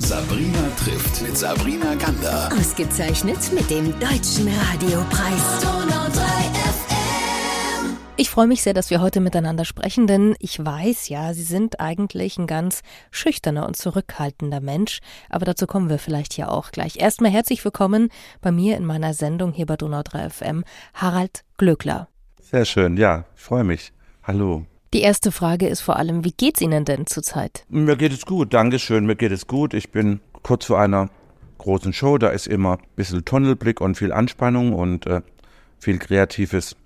Sabrina trifft mit Sabrina Gander. Ausgezeichnet mit dem Deutschen Radiopreis. Ich freue mich sehr, dass wir heute miteinander sprechen, denn ich weiß ja, Sie sind eigentlich ein ganz schüchterner und zurückhaltender Mensch, aber dazu kommen wir vielleicht ja auch gleich. Erstmal herzlich willkommen bei mir in meiner Sendung hier bei Donau 3 FM, Harald Glöckler. Sehr schön, ja, ich freue mich. Hallo. Die erste Frage ist vor allem, wie geht's Ihnen denn zurzeit? Mir geht es gut, Dankeschön, mir geht es gut. Ich bin kurz vor einer großen Show, da ist immer ein bisschen Tunnelblick und viel Anspannung und äh, viel kreatives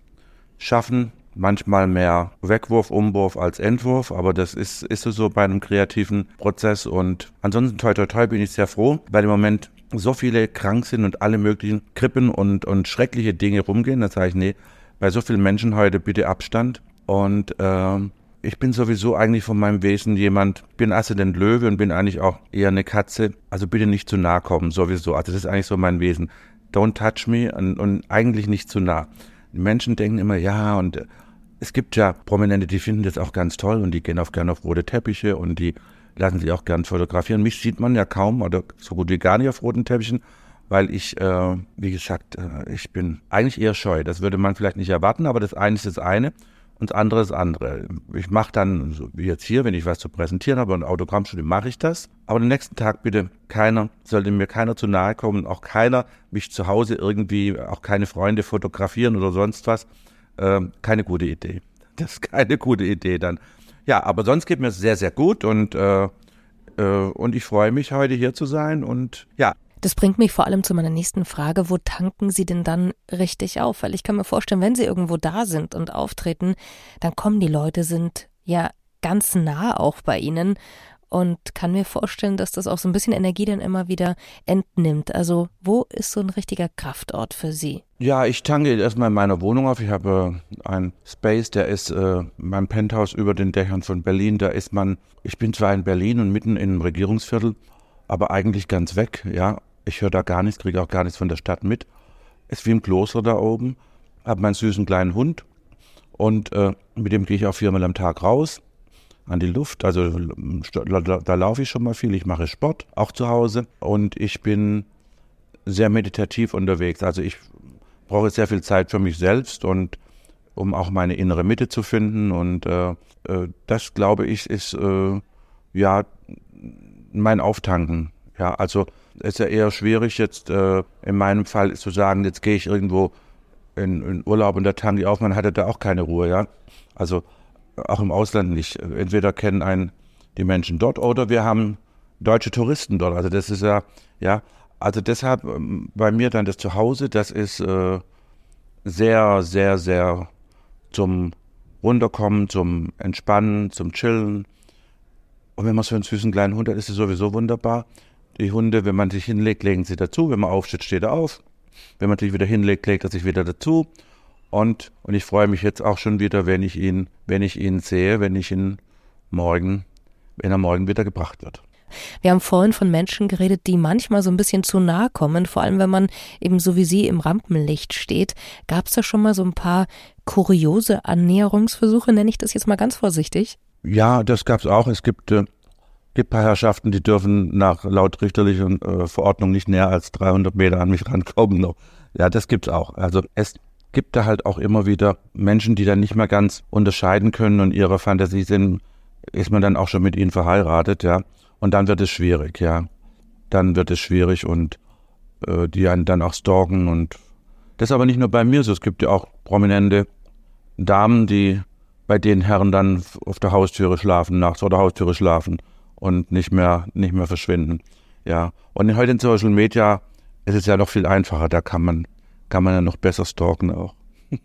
Schaffen manchmal mehr Wegwurf, Umwurf als Entwurf, aber das ist, ist so bei einem kreativen Prozess und ansonsten toi toi toi bin ich sehr froh, weil im Moment so viele krank sind und alle möglichen Krippen und, und schreckliche Dinge rumgehen. Da sage ich, nee, bei so vielen Menschen heute bitte Abstand und ähm, ich bin sowieso eigentlich von meinem Wesen jemand, bin Aszendent Löwe und bin eigentlich auch eher eine Katze. Also bitte nicht zu nah kommen, sowieso. Also das ist eigentlich so mein Wesen. Don't touch me und, und eigentlich nicht zu nah. Die Menschen denken immer, ja, und es gibt ja Prominente, die finden das auch ganz toll und die gehen auch gerne auf rote Teppiche und die lassen sich auch gern fotografieren. Mich sieht man ja kaum oder so gut wie gar nicht auf roten Teppichen, weil ich, äh, wie gesagt, äh, ich bin eigentlich eher scheu. Das würde man vielleicht nicht erwarten, aber das eine ist das eine und andere ist andere. Ich mache dann, so wie jetzt hier, wenn ich was zu präsentieren habe, ein Autogrammstudio, mache ich das. Aber den nächsten Tag bitte keiner, sollte mir keiner zu nahe kommen, auch keiner mich zu Hause irgendwie, auch keine Freunde fotografieren oder sonst was äh, keine gute Idee. Das ist keine gute Idee dann. Ja, aber sonst geht mir es sehr, sehr gut und, äh, äh, und ich freue mich, heute hier zu sein und ja. Das bringt mich vor allem zu meiner nächsten Frage. Wo tanken Sie denn dann richtig auf? Weil ich kann mir vorstellen, wenn Sie irgendwo da sind und auftreten, dann kommen die Leute, sind ja ganz nah auch bei Ihnen und kann mir vorstellen, dass das auch so ein bisschen Energie dann immer wieder entnimmt. Also wo ist so ein richtiger Kraftort für Sie? Ja, ich tanke erstmal in meiner Wohnung auf. Ich habe äh, einen Space, der ist äh, mein Penthouse über den Dächern von Berlin. Da ist man, ich bin zwar in Berlin und mitten in einem Regierungsviertel, aber eigentlich ganz weg. Ja, ich höre da gar nichts, kriege auch gar nichts von der Stadt mit. Ist wie im Kloster da oben. Habe meinen süßen kleinen Hund und äh, mit dem gehe ich auch viermal am Tag raus an die Luft. Also da, da laufe ich schon mal viel. Ich mache Sport, auch zu Hause. Und ich bin sehr meditativ unterwegs. Also ich brauche sehr viel Zeit für mich selbst und um auch meine innere Mitte zu finden. Und äh, äh, das, glaube ich, ist äh, ja mein Auftanken. Ja, also ist ja eher schwierig jetzt äh, in meinem Fall zu sagen, jetzt gehe ich irgendwo in, in Urlaub und da tanke ich auf, man hatte da auch keine Ruhe, ja. Also auch im Ausland nicht. Entweder kennen einen die Menschen dort oder wir haben deutsche Touristen dort. Also das ist ja, ja, also deshalb ähm, bei mir dann das Zuhause, das ist äh, sehr, sehr, sehr zum Runterkommen, zum Entspannen, zum Chillen. Und wenn man so einen süßen kleinen Hund hat, ist es sowieso wunderbar. Die Hunde, wenn man sich hinlegt, legen sie dazu. Wenn man aufsteht, steht er auf. Wenn man sich wieder hinlegt, legt er sich wieder dazu. Und, und ich freue mich jetzt auch schon wieder, wenn ich ihn, wenn ich ihn sehe, wenn ich ihn morgen, wenn er morgen wieder gebracht wird. Wir haben vorhin von Menschen geredet, die manchmal so ein bisschen zu nahe kommen, vor allem wenn man eben so wie Sie im Rampenlicht steht. Gab es da schon mal so ein paar kuriose Annäherungsversuche, nenne ich das jetzt mal ganz vorsichtig? Ja, das gab es auch. Es gibt, äh, gibt Herrschaften, die dürfen nach laut richterlicher äh, Verordnung nicht näher als 300 Meter an mich rankommen. Ja, das gibt's auch. Also es gibt da halt auch immer wieder Menschen, die dann nicht mehr ganz unterscheiden können und ihre Fantasie sind, ist man dann auch schon mit ihnen verheiratet, ja. Und dann wird es schwierig, ja. Dann wird es schwierig und äh, die einen dann auch stalken und das ist aber nicht nur bei mir so. Es gibt ja auch prominente Damen, die bei den Herren dann auf der Haustüre schlafen, nachts vor der Haustüre schlafen und nicht mehr, nicht mehr verschwinden. Ja. Und heute in Social Media ist es ja noch viel einfacher. Da kann man kann man ja noch besser stalken auch.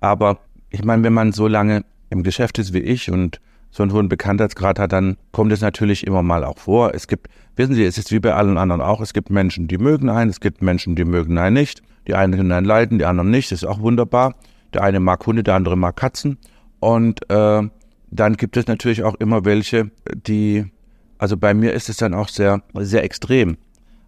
Aber ich meine, wenn man so lange im Geschäft ist wie ich und so einen hohen Bekanntheitsgrad hat, dann kommt es natürlich immer mal auch vor. Es gibt, wissen Sie, es ist wie bei allen anderen auch, es gibt Menschen, die mögen einen, es gibt Menschen, die mögen einen nicht. Die einen können einen leiden, die anderen nicht. Das ist auch wunderbar. Der eine mag Hunde, der andere mag Katzen. Und äh, dann gibt es natürlich auch immer welche, die, also bei mir ist es dann auch sehr, sehr extrem.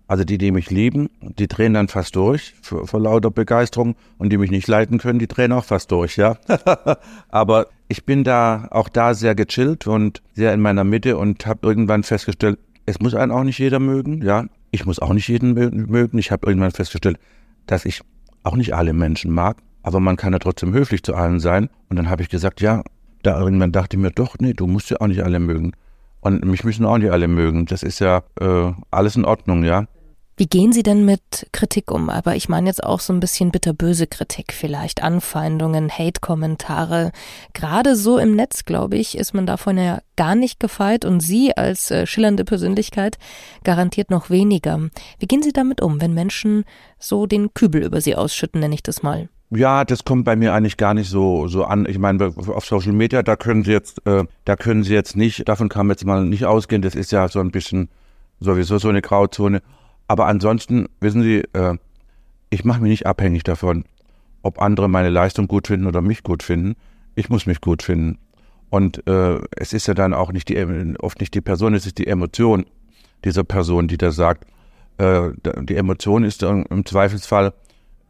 Also die, die mich lieben, die drehen dann fast durch vor, vor lauter Begeisterung und die mich nicht leiten können, die drehen auch fast durch, ja. Aber ich bin da auch da sehr gechillt und sehr in meiner Mitte und habe irgendwann festgestellt, es muss einen auch nicht jeder mögen, ja. Ich muss auch nicht jeden mögen. Ich habe irgendwann festgestellt, dass ich auch nicht alle Menschen mag, aber man kann ja trotzdem höflich zu allen sein. Und dann habe ich gesagt, ja, da irgendwann dachte ich mir, doch, nee, du musst ja auch nicht alle mögen. Und mich müssen auch nicht alle mögen. Das ist ja äh, alles in Ordnung, ja. Wie gehen Sie denn mit Kritik um? Aber ich meine jetzt auch so ein bisschen bitterböse Kritik vielleicht, Anfeindungen, Hate-Kommentare. Gerade so im Netz, glaube ich, ist man davon ja gar nicht gefeit und Sie als äh, schillernde Persönlichkeit garantiert noch weniger. Wie gehen Sie damit um, wenn Menschen so den Kübel über Sie ausschütten, nenne ich das mal? Ja, das kommt bei mir eigentlich gar nicht so so an. Ich meine, auf Social Media, da können Sie jetzt, äh, da können Sie jetzt nicht, davon kann man jetzt mal nicht ausgehen. Das ist ja so ein bisschen sowieso so eine Grauzone. Aber ansonsten, wissen Sie, äh, ich mache mich nicht abhängig davon, ob andere meine Leistung gut finden oder mich gut finden. Ich muss mich gut finden. Und äh, es ist ja dann auch nicht die, oft nicht die Person, es ist die Emotion dieser Person, die da sagt. Äh, die Emotion ist im Zweifelsfall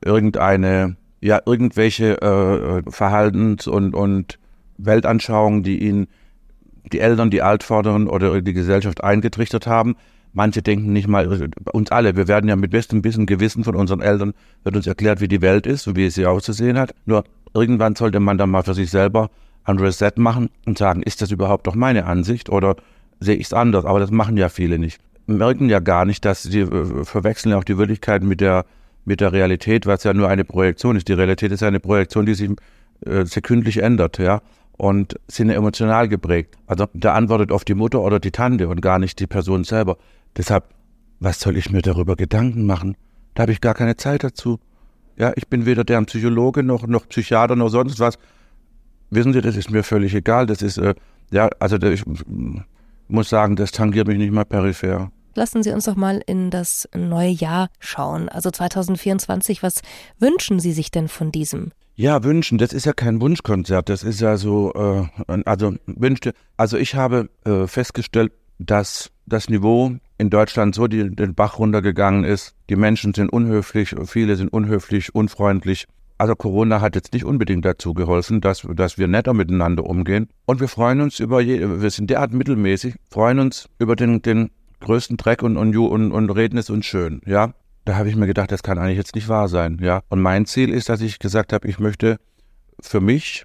irgendeine, ja, irgendwelche äh, Verhaltens- und, und Weltanschauungen, die ihnen die Eltern, die Altvorderen oder die Gesellschaft eingetrichtert haben, Manche denken nicht mal, uns alle, wir werden ja mit bestem Wissen Gewissen von unseren Eltern, wird uns erklärt, wie die Welt ist und wie sie auszusehen hat. Nur irgendwann sollte man dann mal für sich selber ein Reset machen und sagen, ist das überhaupt doch meine Ansicht oder sehe ich es anders? Aber das machen ja viele nicht. Merken ja gar nicht, dass sie äh, verwechseln ja auch die Wirklichkeit mit der, mit der Realität, was ja nur eine Projektion ist. Die Realität ist eine Projektion, die sich äh, sekündlich ändert, ja und sind emotional geprägt. Also da antwortet oft die Mutter oder die Tante und gar nicht die Person selber. Deshalb, was soll ich mir darüber Gedanken machen? Da habe ich gar keine Zeit dazu. Ja, ich bin weder der Psychologe noch, noch Psychiater noch sonst was. Wissen Sie, das ist mir völlig egal. Das ist, äh, ja, also ich muss sagen, das tangiert mich nicht mal peripher. Lassen Sie uns doch mal in das neue Jahr schauen, also 2024. Was wünschen Sie sich denn von diesem? Ja, wünschen, das ist ja kein Wunschkonzert, das ist ja so, äh, also wünschte, also ich habe äh, festgestellt, dass das Niveau in Deutschland so die, den Bach runtergegangen ist. Die Menschen sind unhöflich, viele sind unhöflich, unfreundlich. Also Corona hat jetzt nicht unbedingt dazu geholfen, dass, dass wir netter miteinander umgehen. Und wir freuen uns über, je, wir sind derart mittelmäßig, freuen uns über den, den größten Dreck und, und, und, und reden es uns schön, ja. Da habe ich mir gedacht, das kann eigentlich jetzt nicht wahr sein, ja. Und mein Ziel ist, dass ich gesagt habe, ich möchte für mich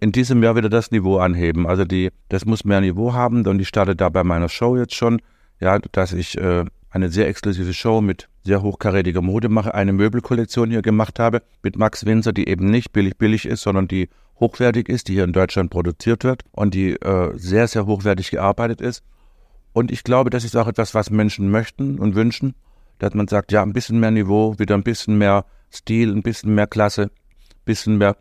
in diesem Jahr wieder das Niveau anheben. Also die, das muss mehr Niveau haben und ich starte da bei meiner Show jetzt schon, ja, dass ich äh, eine sehr exklusive Show mit sehr hochkarätiger Mode mache, eine Möbelkollektion hier gemacht habe mit Max Winzer, die eben nicht billig billig ist, sondern die hochwertig ist, die hier in Deutschland produziert wird und die äh, sehr, sehr hochwertig gearbeitet ist. Und ich glaube, das ist auch etwas, was Menschen möchten und wünschen, dass man sagt, ja, ein bisschen mehr Niveau, wieder ein bisschen mehr Stil, ein bisschen mehr Klasse, ein bisschen mehr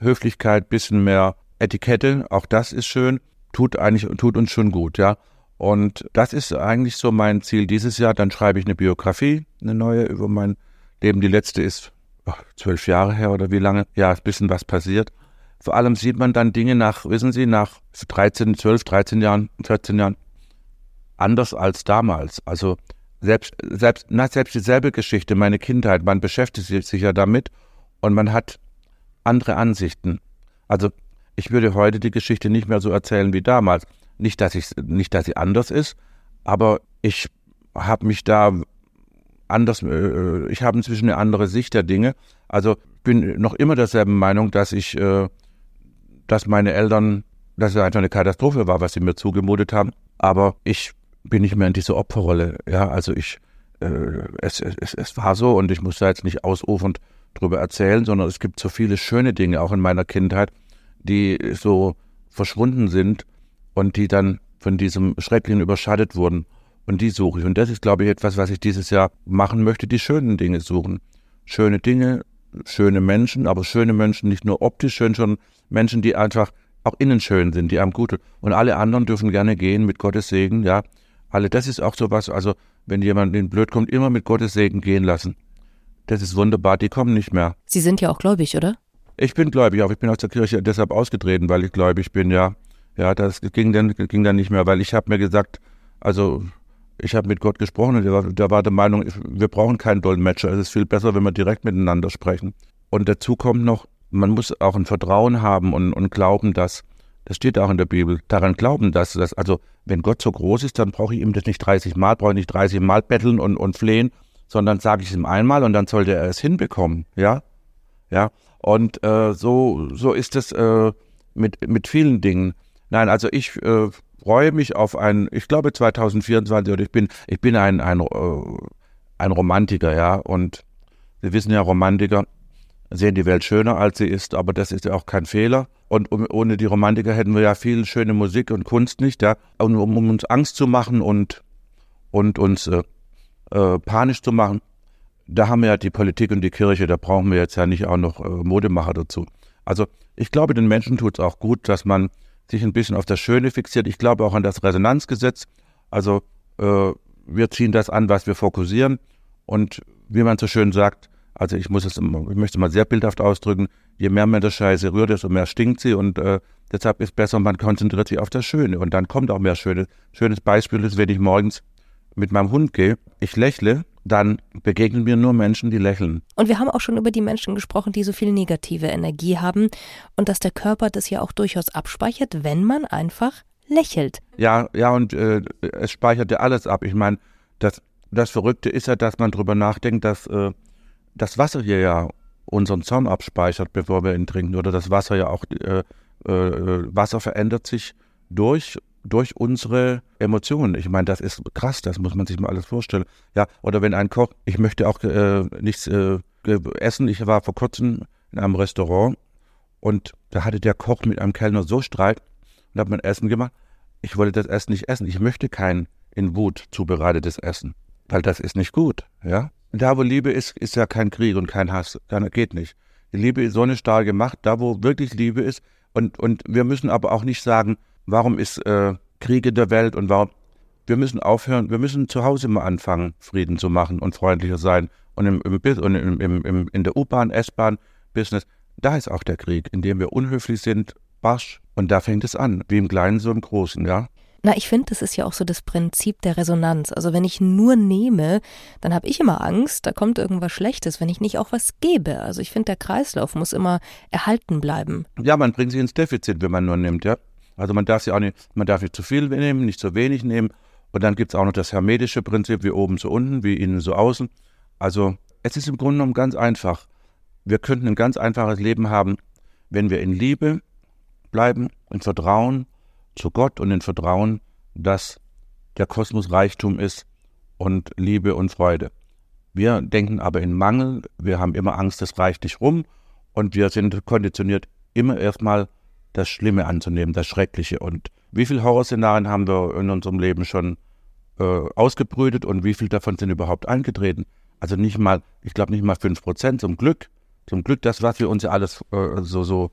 Höflichkeit, bisschen mehr Etikette, auch das ist schön, tut eigentlich, tut uns schon gut, ja. Und das ist eigentlich so mein Ziel dieses Jahr. Dann schreibe ich eine Biografie, eine neue über mein Leben. Die letzte ist ach, zwölf Jahre her oder wie lange. Ja, ein bisschen was passiert. Vor allem sieht man dann Dinge nach, wissen Sie, nach 13, 12, 13 Jahren, 14 Jahren anders als damals. Also selbst, selbst, na, selbst dieselbe Geschichte, meine Kindheit, man beschäftigt sich ja damit und man hat andere Ansichten. Also ich würde heute die Geschichte nicht mehr so erzählen wie damals. Nicht, dass ich nicht, dass sie anders ist, aber ich habe mich da anders, äh, ich habe inzwischen eine andere Sicht der Dinge. Also bin noch immer derselben Meinung, dass ich, äh, dass meine Eltern, dass es einfach eine Katastrophe war, was sie mir zugemutet haben. Aber ich bin nicht mehr in dieser Opferrolle. Ja, also ich, äh, es, es, es war so und ich muss da jetzt nicht ausufernd drüber erzählen, sondern es gibt so viele schöne Dinge auch in meiner Kindheit, die so verschwunden sind und die dann von diesem Schrecklichen überschattet wurden. Und die suche ich. Und das ist, glaube ich, etwas, was ich dieses Jahr machen möchte, die schönen Dinge suchen. Schöne Dinge, schöne Menschen, aber schöne Menschen nicht nur optisch schön, sondern Menschen, die einfach auch innen schön sind, die einem gut Und alle anderen dürfen gerne gehen mit Gottes Segen, ja. Alle, das ist auch so was, also wenn jemand in blöd kommt, immer mit Gottes Segen gehen lassen. Das ist wunderbar, die kommen nicht mehr. Sie sind ja auch gläubig, oder? Ich bin gläubig, aber ich bin aus der Kirche deshalb ausgetreten, weil ich gläubig bin, ja. Ja, das ging dann, ging dann nicht mehr, weil ich habe mir gesagt, also ich habe mit Gott gesprochen und der war, der war der Meinung, wir brauchen keinen Dolmetscher. Es ist viel besser, wenn wir direkt miteinander sprechen. Und dazu kommt noch, man muss auch ein Vertrauen haben und, und glauben, dass Das steht auch in der Bibel. Daran glauben, dass das, also wenn Gott so groß ist, dann brauche ich ihm das nicht 30 Mal, brauche ich nicht 30 Mal betteln und, und flehen, sondern sage ich es ihm einmal und dann sollte er es hinbekommen. Ja, ja. Und äh, so, so ist es äh, mit, mit vielen Dingen. Nein, also ich äh, freue mich auf ein, ich glaube 2024 oder ich bin, ich bin ein, ein, äh, ein Romantiker, ja. Und Sie wissen ja, Romantiker sehen die Welt schöner, als sie ist, aber das ist ja auch kein Fehler. Und um, ohne die Romantiker hätten wir ja viel schöne Musik und Kunst nicht, ja. Und um, um uns Angst zu machen und, und uns äh, äh, panisch zu machen, da haben wir ja die Politik und die Kirche, da brauchen wir jetzt ja nicht auch noch äh, Modemacher dazu. Also ich glaube, den Menschen tut es auch gut, dass man sich ein bisschen auf das Schöne fixiert. Ich glaube auch an das Resonanzgesetz. Also äh, wir ziehen das an, was wir fokussieren. Und wie man so schön sagt, also ich muss es, ich möchte es mal sehr bildhaft ausdrücken, je mehr man das Scheiße rührt, desto mehr stinkt sie und äh, deshalb ist besser, man konzentriert sich auf das Schöne und dann kommt auch mehr Schöne. Schönes Beispiel ist, wenn ich morgens mit meinem Hund gehe, ich lächle, dann begegnen mir nur Menschen, die lächeln. Und wir haben auch schon über die Menschen gesprochen, die so viel negative Energie haben und dass der Körper das ja auch durchaus abspeichert, wenn man einfach lächelt. Ja, ja, und äh, es speichert ja alles ab. Ich meine, das, das Verrückte ist ja, dass man drüber nachdenkt, dass äh, das Wasser hier ja unseren Zorn abspeichert, bevor wir ihn trinken. Oder das Wasser ja auch, äh, äh, Wasser verändert sich durch, durch unsere Emotionen. Ich meine, das ist krass, das muss man sich mal alles vorstellen. Ja, oder wenn ein Koch, ich möchte auch äh, nichts äh, essen. Ich war vor kurzem in einem Restaurant und da hatte der Koch mit einem Kellner so Streit und hat mein Essen gemacht. Ich wollte das Essen nicht essen. Ich möchte kein in Wut zubereitetes Essen, weil das ist nicht gut, ja. Da, wo Liebe ist, ist ja kein Krieg und kein Hass. Das geht nicht. Die Liebe ist so eine starke Macht, da, wo wirklich Liebe ist. Und, und wir müssen aber auch nicht sagen, warum ist äh, Krieg in der Welt und warum. Wir müssen aufhören, wir müssen zu Hause mal anfangen, Frieden zu machen und freundlicher sein. Und im, im, und im, im, im, in der U-Bahn, S-Bahn-Business, da ist auch der Krieg, indem wir unhöflich sind, barsch. Und da fängt es an, wie im Kleinen, so im Großen, ja. Na, ich finde, das ist ja auch so das Prinzip der Resonanz. Also wenn ich nur nehme, dann habe ich immer Angst, da kommt irgendwas Schlechtes, wenn ich nicht auch was gebe. Also ich finde, der Kreislauf muss immer erhalten bleiben. Ja, man bringt sich ins Defizit, wenn man nur nimmt, ja. Also man darf sich auch nicht, man darf nicht zu viel nehmen, nicht zu wenig nehmen. Und dann gibt es auch noch das hermetische Prinzip, wie oben so unten, wie innen so außen. Also es ist im Grunde genommen ganz einfach. Wir könnten ein ganz einfaches Leben haben, wenn wir in Liebe bleiben, in Vertrauen zu Gott und in Vertrauen, dass der Kosmos Reichtum ist und Liebe und Freude. Wir denken aber in Mangel, wir haben immer Angst, es reicht nicht rum und wir sind konditioniert, immer erstmal das Schlimme anzunehmen, das Schreckliche. Und wie viele Horrorszenarien haben wir in unserem Leben schon äh, ausgebrütet und wie viele davon sind überhaupt eingetreten? Also nicht mal, ich glaube nicht mal fünf Prozent zum Glück. Zum Glück das, was wir uns ja alles äh, so, so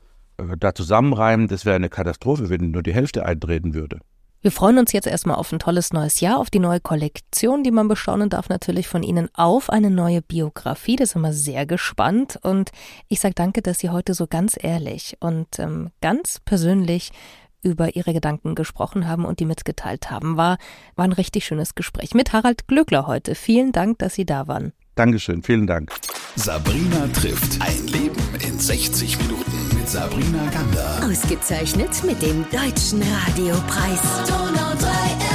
da zusammenreimen, das wäre eine Katastrophe, wenn nur die Hälfte eintreten würde. Wir freuen uns jetzt erstmal auf ein tolles neues Jahr, auf die neue Kollektion, die man bestaunen darf, natürlich von Ihnen, auf eine neue Biografie. Da sind wir sehr gespannt. Und ich sage danke, dass Sie heute so ganz ehrlich und ähm, ganz persönlich über Ihre Gedanken gesprochen haben und die mitgeteilt haben. War, war ein richtig schönes Gespräch mit Harald Glöckler heute. Vielen Dank, dass Sie da waren. Dankeschön, vielen Dank. Sabrina trifft ein Leben in 60 Minuten. Sabrina Gander. Ausgezeichnet mit dem Deutschen Radiopreis. Donau 3